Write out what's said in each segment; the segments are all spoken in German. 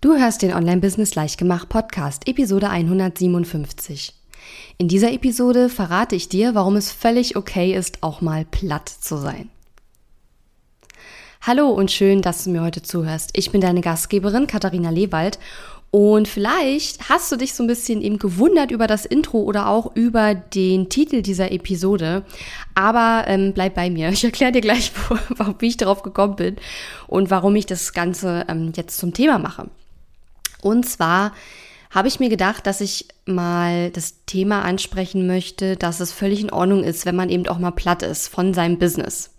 Du hörst den Online-Business Leichtgemacht Podcast, Episode 157. In dieser Episode verrate ich dir, warum es völlig okay ist, auch mal platt zu sein. Hallo und schön, dass du mir heute zuhörst. Ich bin deine Gastgeberin Katharina Lewald und vielleicht hast du dich so ein bisschen eben gewundert über das Intro oder auch über den Titel dieser Episode. Aber ähm, bleib bei mir. Ich erkläre dir gleich, wie ich darauf gekommen bin und warum ich das Ganze ähm, jetzt zum Thema mache. Und zwar habe ich mir gedacht, dass ich mal das Thema ansprechen möchte, dass es völlig in Ordnung ist, wenn man eben auch mal platt ist von seinem Business.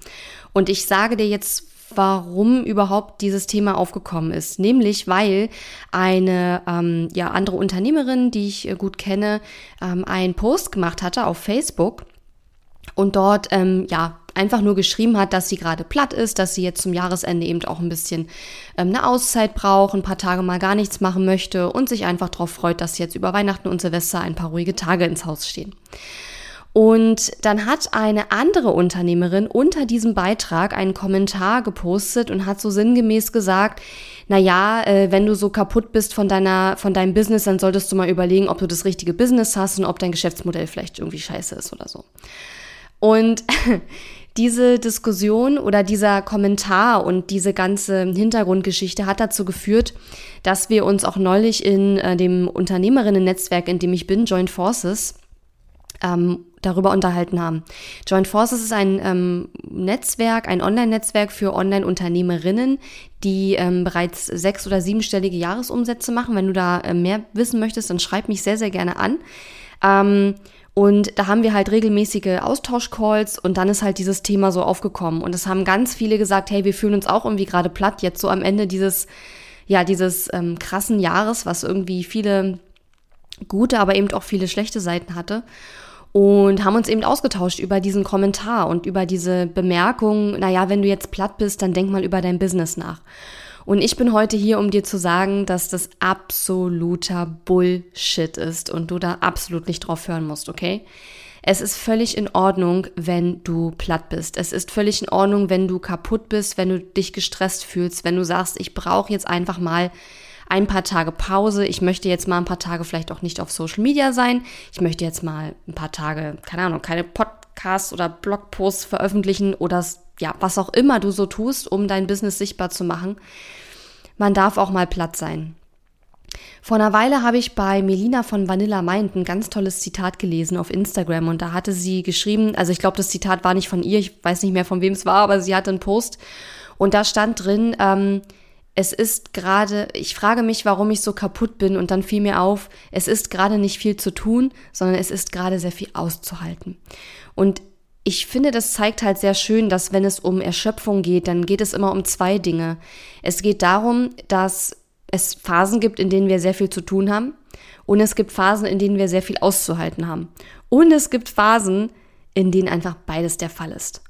Und ich sage dir jetzt, warum überhaupt dieses Thema aufgekommen ist. Nämlich, weil eine ähm, ja, andere Unternehmerin, die ich äh, gut kenne, ähm, einen Post gemacht hatte auf Facebook und dort ähm, ja einfach nur geschrieben hat, dass sie gerade platt ist, dass sie jetzt zum Jahresende eben auch ein bisschen ähm, eine Auszeit braucht, ein paar Tage mal gar nichts machen möchte und sich einfach darauf freut, dass jetzt über Weihnachten und Silvester ein paar ruhige Tage ins Haus stehen. Und dann hat eine andere Unternehmerin unter diesem Beitrag einen Kommentar gepostet und hat so sinngemäß gesagt, na ja, äh, wenn du so kaputt bist von deiner, von deinem Business, dann solltest du mal überlegen, ob du das richtige Business hast und ob dein Geschäftsmodell vielleicht irgendwie scheiße ist oder so. Und diese Diskussion oder dieser Kommentar und diese ganze Hintergrundgeschichte hat dazu geführt, dass wir uns auch neulich in äh, dem Unternehmerinnen-Netzwerk, in dem ich bin, Joint Forces, ähm, darüber unterhalten haben. Joint Forces ist ein ähm, Netzwerk, ein Online-Netzwerk für Online-Unternehmerinnen, die ähm, bereits sechs- oder siebenstellige Jahresumsätze machen. Wenn du da äh, mehr wissen möchtest, dann schreib mich sehr, sehr gerne an. Ähm, und da haben wir halt regelmäßige Austauschcalls und dann ist halt dieses Thema so aufgekommen. Und es haben ganz viele gesagt, hey, wir fühlen uns auch irgendwie gerade platt, jetzt so am Ende dieses, ja, dieses ähm, krassen Jahres, was irgendwie viele gute, aber eben auch viele schlechte Seiten hatte. Und haben uns eben ausgetauscht über diesen Kommentar und über diese Bemerkung, naja, wenn du jetzt platt bist, dann denk mal über dein Business nach. Und ich bin heute hier, um dir zu sagen, dass das absoluter Bullshit ist und du da absolut nicht drauf hören musst, okay? Es ist völlig in Ordnung, wenn du platt bist. Es ist völlig in Ordnung, wenn du kaputt bist, wenn du dich gestresst fühlst, wenn du sagst, ich brauche jetzt einfach mal ein paar Tage Pause. Ich möchte jetzt mal ein paar Tage vielleicht auch nicht auf Social Media sein. Ich möchte jetzt mal ein paar Tage, keine Ahnung, keine Podcasts oder Blogposts veröffentlichen oder ja, was auch immer du so tust, um dein Business sichtbar zu machen man darf auch mal platt sein. Vor einer Weile habe ich bei Melina von Vanilla Mind ein ganz tolles Zitat gelesen auf Instagram und da hatte sie geschrieben, also ich glaube, das Zitat war nicht von ihr, ich weiß nicht mehr von wem es war, aber sie hatte einen Post und da stand drin, ähm, es ist gerade, ich frage mich, warum ich so kaputt bin und dann fiel mir auf, es ist gerade nicht viel zu tun, sondern es ist gerade sehr viel auszuhalten. Und ich finde, das zeigt halt sehr schön, dass wenn es um Erschöpfung geht, dann geht es immer um zwei Dinge. Es geht darum, dass es Phasen gibt, in denen wir sehr viel zu tun haben. Und es gibt Phasen, in denen wir sehr viel auszuhalten haben. Und es gibt Phasen, in denen einfach beides der Fall ist.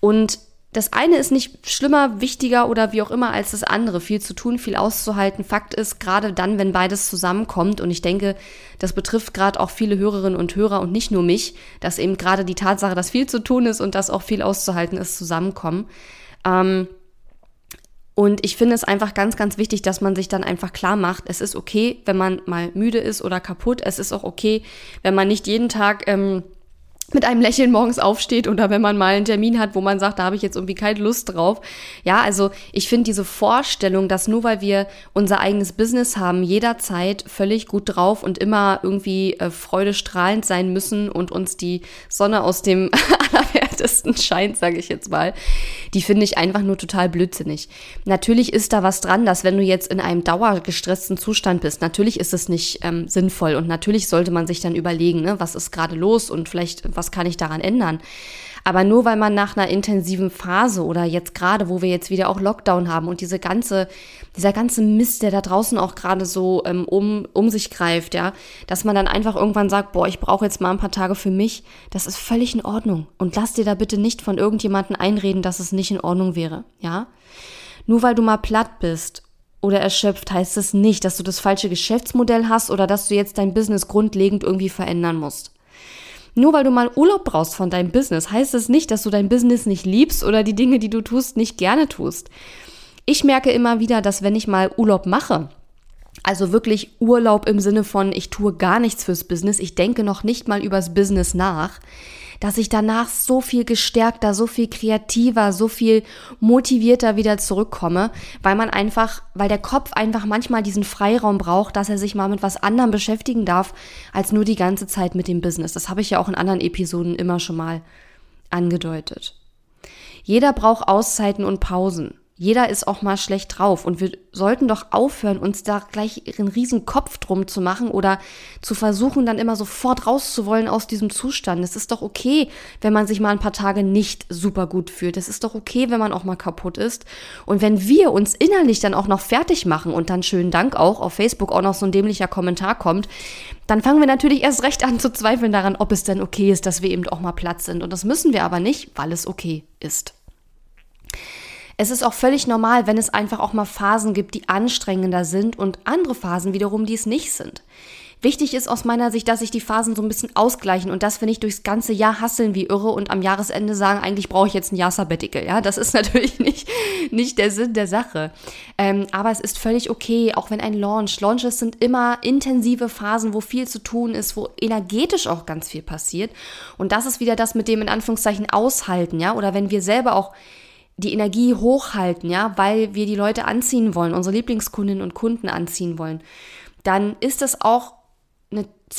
Und das eine ist nicht schlimmer, wichtiger oder wie auch immer als das andere. Viel zu tun, viel auszuhalten. Fakt ist, gerade dann, wenn beides zusammenkommt, und ich denke, das betrifft gerade auch viele Hörerinnen und Hörer und nicht nur mich, dass eben gerade die Tatsache, dass viel zu tun ist und dass auch viel auszuhalten ist, zusammenkommen. Ähm, und ich finde es einfach ganz, ganz wichtig, dass man sich dann einfach klar macht, es ist okay, wenn man mal müde ist oder kaputt. Es ist auch okay, wenn man nicht jeden Tag ähm, mit einem Lächeln morgens aufsteht oder wenn man mal einen Termin hat, wo man sagt, da habe ich jetzt irgendwie keine Lust drauf. Ja, also ich finde diese Vorstellung, dass nur weil wir unser eigenes Business haben, jederzeit völlig gut drauf und immer irgendwie äh, freudestrahlend sein müssen und uns die Sonne aus dem allerwertesten scheint, sage ich jetzt mal, die finde ich einfach nur total blödsinnig. Natürlich ist da was dran, dass wenn du jetzt in einem dauergestressten Zustand bist, natürlich ist es nicht ähm, sinnvoll und natürlich sollte man sich dann überlegen, ne, was ist gerade los und vielleicht was kann ich daran ändern? Aber nur weil man nach einer intensiven Phase oder jetzt gerade, wo wir jetzt wieder auch Lockdown haben und diese ganze, dieser ganze Mist, der da draußen auch gerade so ähm, um, um sich greift, ja, dass man dann einfach irgendwann sagt, boah, ich brauche jetzt mal ein paar Tage für mich, das ist völlig in Ordnung. Und lass dir da bitte nicht von irgendjemandem einreden, dass es nicht in Ordnung wäre, ja. Nur weil du mal platt bist oder erschöpft, heißt es das nicht, dass du das falsche Geschäftsmodell hast oder dass du jetzt dein Business grundlegend irgendwie verändern musst. Nur weil du mal Urlaub brauchst von deinem Business, heißt es das nicht, dass du dein Business nicht liebst oder die Dinge, die du tust, nicht gerne tust. Ich merke immer wieder, dass wenn ich mal Urlaub mache, Also wirklich Urlaub im Sinne von, ich tue gar nichts fürs Business, ich denke noch nicht mal übers Business nach, dass ich danach so viel gestärkter, so viel kreativer, so viel motivierter wieder zurückkomme, weil man einfach, weil der Kopf einfach manchmal diesen Freiraum braucht, dass er sich mal mit was anderem beschäftigen darf, als nur die ganze Zeit mit dem Business. Das habe ich ja auch in anderen Episoden immer schon mal angedeutet. Jeder braucht Auszeiten und Pausen. Jeder ist auch mal schlecht drauf und wir sollten doch aufhören, uns da gleich einen riesen Kopf drum zu machen oder zu versuchen, dann immer sofort rauszuwollen aus diesem Zustand. Es ist doch okay, wenn man sich mal ein paar Tage nicht super gut fühlt. Es ist doch okay, wenn man auch mal kaputt ist. Und wenn wir uns innerlich dann auch noch fertig machen und dann schönen Dank auch auf Facebook auch noch so ein dämlicher Kommentar kommt, dann fangen wir natürlich erst recht an zu zweifeln daran, ob es denn okay ist, dass wir eben auch mal Platz sind. Und das müssen wir aber nicht, weil es okay ist. Es ist auch völlig normal, wenn es einfach auch mal Phasen gibt, die anstrengender sind und andere Phasen wiederum, die es nicht sind. Wichtig ist aus meiner Sicht, dass sich die Phasen so ein bisschen ausgleichen und dass wir nicht durchs ganze Jahr hasseln wie irre und am Jahresende sagen, eigentlich brauche ich jetzt ein Jahr Sabbatical. Ja, das ist natürlich nicht, nicht der Sinn der Sache. Ähm, aber es ist völlig okay, auch wenn ein Launch, Launches sind immer intensive Phasen, wo viel zu tun ist, wo energetisch auch ganz viel passiert. Und das ist wieder das mit dem in Anführungszeichen aushalten, ja, oder wenn wir selber auch die Energie hochhalten, ja, weil wir die Leute anziehen wollen, unsere Lieblingskundinnen und Kunden anziehen wollen, dann ist das auch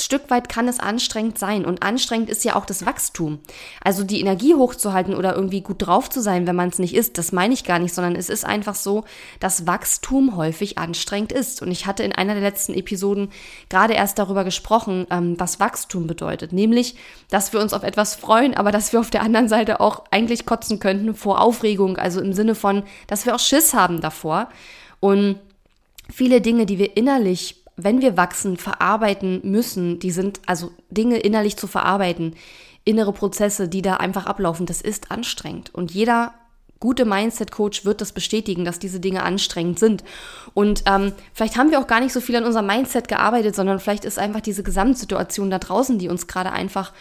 Stück weit kann es anstrengend sein. Und anstrengend ist ja auch das Wachstum. Also die Energie hochzuhalten oder irgendwie gut drauf zu sein, wenn man es nicht ist, das meine ich gar nicht, sondern es ist einfach so, dass Wachstum häufig anstrengend ist. Und ich hatte in einer der letzten Episoden gerade erst darüber gesprochen, ähm, was Wachstum bedeutet. Nämlich, dass wir uns auf etwas freuen, aber dass wir auf der anderen Seite auch eigentlich kotzen könnten vor Aufregung. Also im Sinne von, dass wir auch Schiss haben davor. Und viele Dinge, die wir innerlich wenn wir wachsen, verarbeiten müssen, die sind, also Dinge innerlich zu verarbeiten, innere Prozesse, die da einfach ablaufen, das ist anstrengend. Und jeder gute Mindset-Coach wird das bestätigen, dass diese Dinge anstrengend sind. Und ähm, vielleicht haben wir auch gar nicht so viel an unserem Mindset gearbeitet, sondern vielleicht ist einfach diese Gesamtsituation da draußen, die uns gerade einfach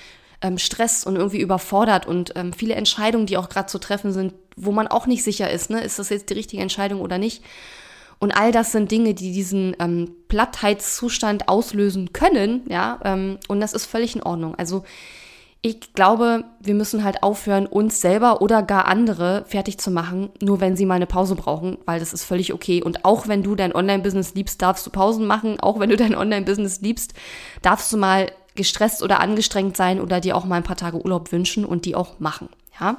ähm, stresst und irgendwie überfordert und ähm, viele Entscheidungen, die auch gerade zu treffen sind, wo man auch nicht sicher ist, ne, ist das jetzt die richtige Entscheidung oder nicht. Und all das sind Dinge, die diesen ähm, Plattheitszustand auslösen können, ja, ähm, und das ist völlig in Ordnung. Also ich glaube, wir müssen halt aufhören, uns selber oder gar andere fertig zu machen, nur wenn sie mal eine Pause brauchen, weil das ist völlig okay. Und auch wenn du dein Online-Business liebst, darfst du Pausen machen. Auch wenn du dein Online-Business liebst, darfst du mal gestresst oder angestrengt sein oder dir auch mal ein paar Tage Urlaub wünschen und die auch machen, ja.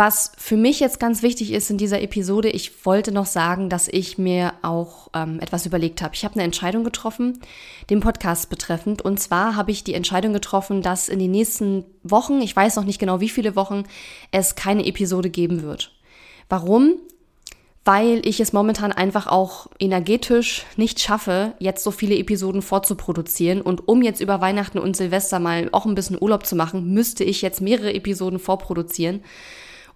Was für mich jetzt ganz wichtig ist in dieser Episode, ich wollte noch sagen, dass ich mir auch ähm, etwas überlegt habe. Ich habe eine Entscheidung getroffen, den Podcast betreffend. Und zwar habe ich die Entscheidung getroffen, dass in den nächsten Wochen, ich weiß noch nicht genau wie viele Wochen, es keine Episode geben wird. Warum? Weil ich es momentan einfach auch energetisch nicht schaffe, jetzt so viele Episoden vorzuproduzieren. Und um jetzt über Weihnachten und Silvester mal auch ein bisschen Urlaub zu machen, müsste ich jetzt mehrere Episoden vorproduzieren.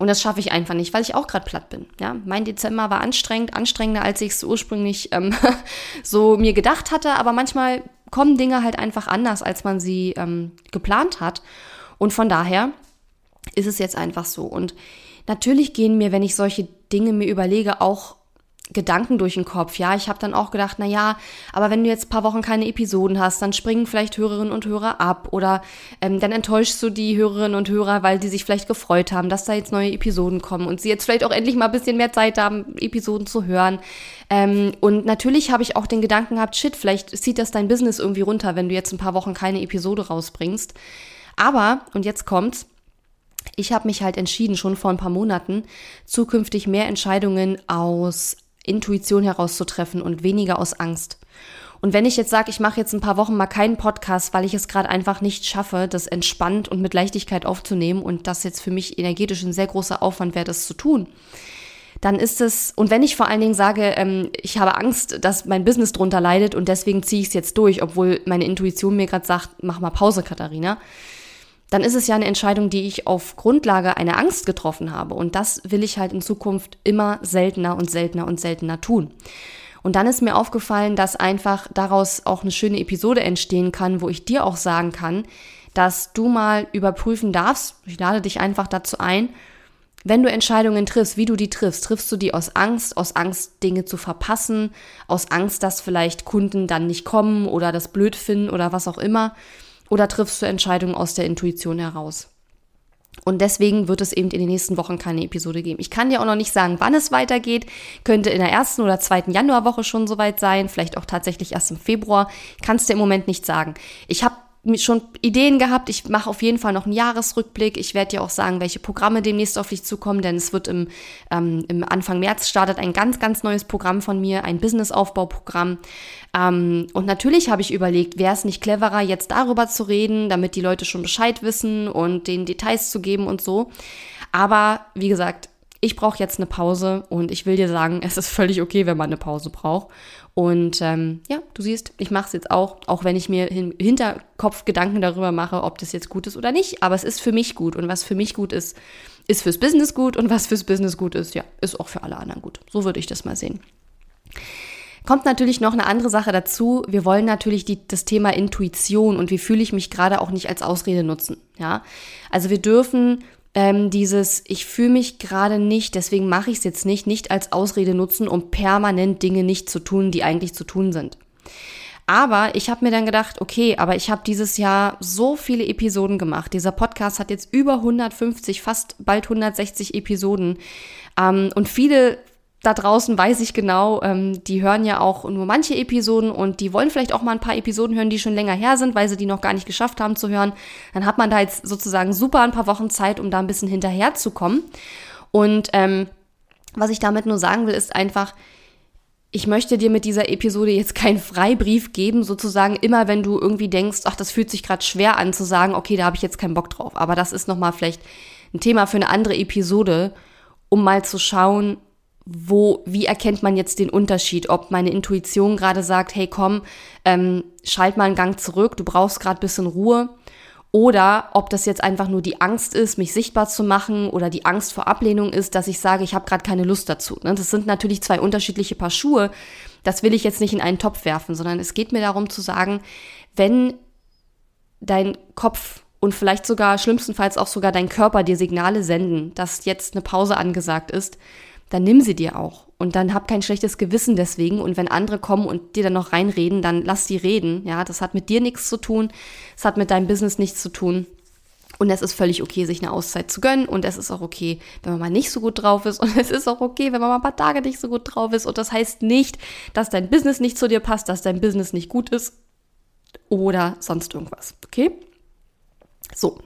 Und das schaffe ich einfach nicht, weil ich auch gerade platt bin. Ja, mein Dezember war anstrengend, anstrengender, als ich es ursprünglich ähm, so mir gedacht hatte. Aber manchmal kommen Dinge halt einfach anders, als man sie ähm, geplant hat. Und von daher ist es jetzt einfach so. Und natürlich gehen mir, wenn ich solche Dinge mir überlege, auch Gedanken durch den Kopf. Ja, ich habe dann auch gedacht, na ja, aber wenn du jetzt paar Wochen keine Episoden hast, dann springen vielleicht Hörerinnen und Hörer ab oder ähm, dann enttäuschst du die Hörerinnen und Hörer, weil die sich vielleicht gefreut haben, dass da jetzt neue Episoden kommen und sie jetzt vielleicht auch endlich mal ein bisschen mehr Zeit haben, Episoden zu hören. Ähm, und natürlich habe ich auch den Gedanken gehabt, shit, vielleicht zieht das dein Business irgendwie runter, wenn du jetzt ein paar Wochen keine Episode rausbringst. Aber, und jetzt kommt's, ich habe mich halt entschieden, schon vor ein paar Monaten, zukünftig mehr Entscheidungen aus Intuition herauszutreffen und weniger aus Angst. Und wenn ich jetzt sage, ich mache jetzt ein paar Wochen mal keinen Podcast, weil ich es gerade einfach nicht schaffe, das entspannt und mit Leichtigkeit aufzunehmen und das jetzt für mich energetisch ein sehr großer Aufwand wäre, das zu tun, dann ist es, und wenn ich vor allen Dingen sage, ähm, ich habe Angst, dass mein Business drunter leidet und deswegen ziehe ich es jetzt durch, obwohl meine Intuition mir gerade sagt, mach mal Pause, Katharina, dann ist es ja eine Entscheidung, die ich auf Grundlage einer Angst getroffen habe. Und das will ich halt in Zukunft immer seltener und seltener und seltener tun. Und dann ist mir aufgefallen, dass einfach daraus auch eine schöne Episode entstehen kann, wo ich dir auch sagen kann, dass du mal überprüfen darfst, ich lade dich einfach dazu ein, wenn du Entscheidungen triffst, wie du die triffst, triffst du die aus Angst, aus Angst, Dinge zu verpassen, aus Angst, dass vielleicht Kunden dann nicht kommen oder das blöd finden oder was auch immer, oder triffst du Entscheidungen aus der Intuition heraus? Und deswegen wird es eben in den nächsten Wochen keine Episode geben. Ich kann dir auch noch nicht sagen, wann es weitergeht. Könnte in der ersten oder zweiten Januarwoche schon soweit sein, vielleicht auch tatsächlich erst im Februar. Kannst dir im Moment nicht sagen. Ich habe schon Ideen gehabt. Ich mache auf jeden Fall noch einen Jahresrückblick. Ich werde dir auch sagen, welche Programme demnächst auf dich zukommen, denn es wird im, ähm, im Anfang März startet ein ganz, ganz neues Programm von mir, ein Businessaufbauprogramm. Ähm, und natürlich habe ich überlegt, wäre es nicht cleverer, jetzt darüber zu reden, damit die Leute schon Bescheid wissen und den Details zu geben und so. Aber wie gesagt, ich brauche jetzt eine Pause und ich will dir sagen, es ist völlig okay, wenn man eine Pause braucht. Und ähm, ja, du siehst, ich mache es jetzt auch, auch wenn ich mir im Hinterkopf Gedanken darüber mache, ob das jetzt gut ist oder nicht. Aber es ist für mich gut und was für mich gut ist, ist fürs Business gut und was fürs Business gut ist, ja, ist auch für alle anderen gut. So würde ich das mal sehen. Kommt natürlich noch eine andere Sache dazu. Wir wollen natürlich die, das Thema Intuition und wie fühle ich mich gerade auch nicht als Ausrede nutzen. Ja, also wir dürfen ähm, dieses, ich fühle mich gerade nicht, deswegen mache ich es jetzt nicht, nicht als Ausrede nutzen, um permanent Dinge nicht zu tun, die eigentlich zu tun sind. Aber ich habe mir dann gedacht, okay, aber ich habe dieses Jahr so viele Episoden gemacht. Dieser Podcast hat jetzt über 150, fast bald 160 Episoden. Ähm, und viele da draußen weiß ich genau, ähm, die hören ja auch nur manche Episoden und die wollen vielleicht auch mal ein paar Episoden hören, die schon länger her sind, weil sie die noch gar nicht geschafft haben zu hören. Dann hat man da jetzt sozusagen super ein paar Wochen Zeit, um da ein bisschen hinterherzukommen. Und ähm, was ich damit nur sagen will, ist einfach, ich möchte dir mit dieser Episode jetzt keinen Freibrief geben, sozusagen immer, wenn du irgendwie denkst, ach, das fühlt sich gerade schwer an zu sagen, okay, da habe ich jetzt keinen Bock drauf. Aber das ist nochmal vielleicht ein Thema für eine andere Episode, um mal zu schauen, wo, wie erkennt man jetzt den Unterschied? Ob meine Intuition gerade sagt, hey komm, ähm, schalt mal einen Gang zurück, du brauchst gerade bisschen Ruhe. Oder ob das jetzt einfach nur die Angst ist, mich sichtbar zu machen oder die Angst vor Ablehnung ist, dass ich sage, ich habe gerade keine Lust dazu. Ne? Das sind natürlich zwei unterschiedliche Paar Schuhe. Das will ich jetzt nicht in einen Topf werfen, sondern es geht mir darum zu sagen, wenn dein Kopf und vielleicht sogar schlimmstenfalls auch sogar dein Körper dir Signale senden, dass jetzt eine Pause angesagt ist, dann nimm sie dir auch. Und dann hab kein schlechtes Gewissen deswegen. Und wenn andere kommen und dir dann noch reinreden, dann lass die reden. Ja, das hat mit dir nichts zu tun. Es hat mit deinem Business nichts zu tun. Und es ist völlig okay, sich eine Auszeit zu gönnen. Und es ist auch okay, wenn man mal nicht so gut drauf ist. Und es ist auch okay, wenn man mal ein paar Tage nicht so gut drauf ist. Und das heißt nicht, dass dein Business nicht zu dir passt, dass dein Business nicht gut ist oder sonst irgendwas. Okay? So.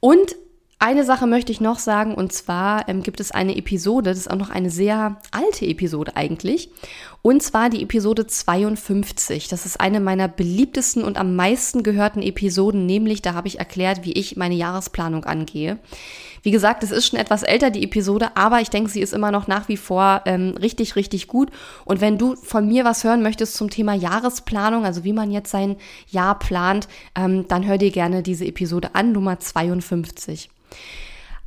Und eine Sache möchte ich noch sagen, und zwar ähm, gibt es eine Episode, das ist auch noch eine sehr alte Episode eigentlich, und zwar die Episode 52. Das ist eine meiner beliebtesten und am meisten gehörten Episoden, nämlich da habe ich erklärt, wie ich meine Jahresplanung angehe. Wie gesagt, es ist schon etwas älter, die Episode, aber ich denke, sie ist immer noch nach wie vor ähm, richtig, richtig gut. Und wenn du von mir was hören möchtest zum Thema Jahresplanung, also wie man jetzt sein Jahr plant, ähm, dann hör dir gerne diese Episode an, Nummer 52.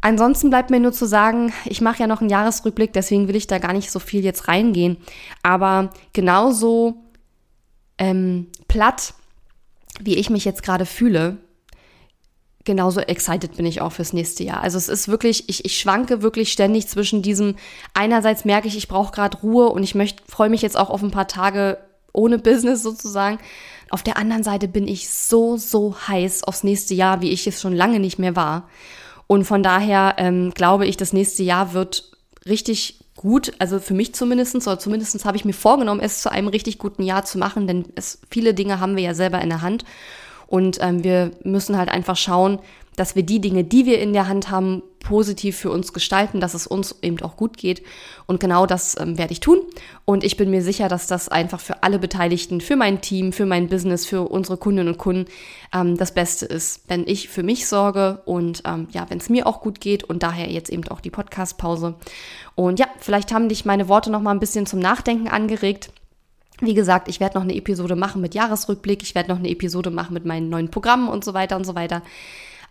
Ansonsten bleibt mir nur zu sagen, ich mache ja noch einen Jahresrückblick, deswegen will ich da gar nicht so viel jetzt reingehen. Aber genauso ähm, platt, wie ich mich jetzt gerade fühle, genauso excited bin ich auch fürs nächste Jahr. Also es ist wirklich, ich, ich schwanke wirklich ständig zwischen diesem, einerseits merke ich, ich brauche gerade Ruhe und ich möchte, freue mich jetzt auch auf ein paar Tage ohne Business sozusagen. Auf der anderen Seite bin ich so, so heiß aufs nächste Jahr, wie ich es schon lange nicht mehr war. Und von daher ähm, glaube ich, das nächste Jahr wird richtig gut, also für mich zumindestens oder zumindestens habe ich mir vorgenommen, es zu einem richtig guten Jahr zu machen, denn es, viele Dinge haben wir ja selber in der Hand. Und ähm, wir müssen halt einfach schauen, dass wir die Dinge, die wir in der Hand haben, positiv für uns gestalten, dass es uns eben auch gut geht. Und genau das ähm, werde ich tun. Und ich bin mir sicher, dass das einfach für alle Beteiligten, für mein Team, für mein Business, für unsere Kundinnen und Kunden ähm, das Beste ist, wenn ich für mich sorge und ähm, ja, wenn es mir auch gut geht und daher jetzt eben auch die Podcast-Pause. Und ja, vielleicht haben dich meine Worte noch mal ein bisschen zum Nachdenken angeregt. Wie gesagt, ich werde noch eine Episode machen mit Jahresrückblick, ich werde noch eine Episode machen mit meinen neuen Programmen und so weiter und so weiter.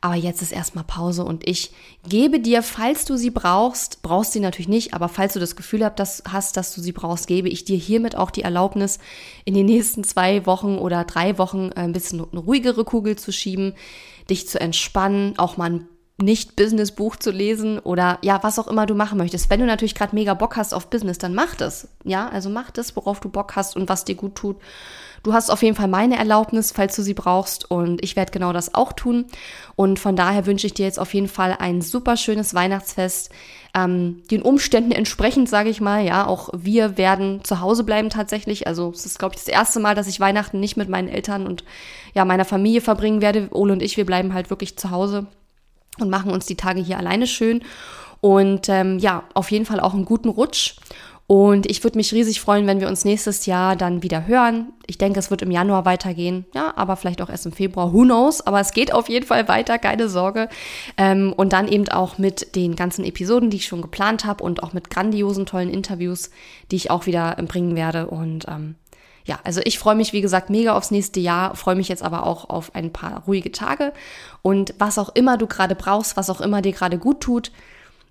Aber jetzt ist erstmal Pause und ich gebe dir, falls du sie brauchst, brauchst sie natürlich nicht, aber falls du das Gefühl hast, dass du sie brauchst, gebe ich dir hiermit auch die Erlaubnis, in den nächsten zwei Wochen oder drei Wochen ein bisschen eine ruhigere Kugel zu schieben, dich zu entspannen, auch mal ein nicht-Business-Buch zu lesen oder ja, was auch immer du machen möchtest. Wenn du natürlich gerade mega Bock hast auf Business, dann mach das. Ja, also mach das, worauf du Bock hast und was dir gut tut. Du hast auf jeden Fall meine Erlaubnis, falls du sie brauchst und ich werde genau das auch tun. Und von daher wünsche ich dir jetzt auf jeden Fall ein super schönes Weihnachtsfest. Ähm, den Umständen entsprechend, sage ich mal, ja, auch wir werden zu Hause bleiben tatsächlich. Also es ist, glaube ich, das erste Mal, dass ich Weihnachten nicht mit meinen Eltern und ja, meiner Familie verbringen werde. Ole und ich, wir bleiben halt wirklich zu Hause und machen uns die Tage hier alleine schön. Und ähm, ja, auf jeden Fall auch einen guten Rutsch. Und ich würde mich riesig freuen, wenn wir uns nächstes Jahr dann wieder hören. Ich denke, es wird im Januar weitergehen, ja, aber vielleicht auch erst im Februar, who knows. Aber es geht auf jeden Fall weiter, keine Sorge. Ähm, und dann eben auch mit den ganzen Episoden, die ich schon geplant habe und auch mit grandiosen, tollen Interviews, die ich auch wieder bringen werde. Und ähm, ja, also ich freue mich, wie gesagt, mega aufs nächste Jahr, freue mich jetzt aber auch auf ein paar ruhige Tage. Und was auch immer du gerade brauchst, was auch immer dir gerade gut tut,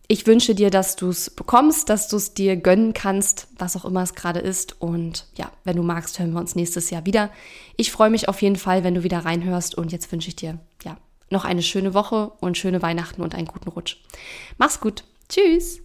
ich wünsche dir, dass du es bekommst, dass du es dir gönnen kannst, was auch immer es gerade ist. Und ja, wenn du magst, hören wir uns nächstes Jahr wieder. Ich freue mich auf jeden Fall, wenn du wieder reinhörst. Und jetzt wünsche ich dir ja noch eine schöne Woche und schöne Weihnachten und einen guten Rutsch. Mach's gut. Tschüss.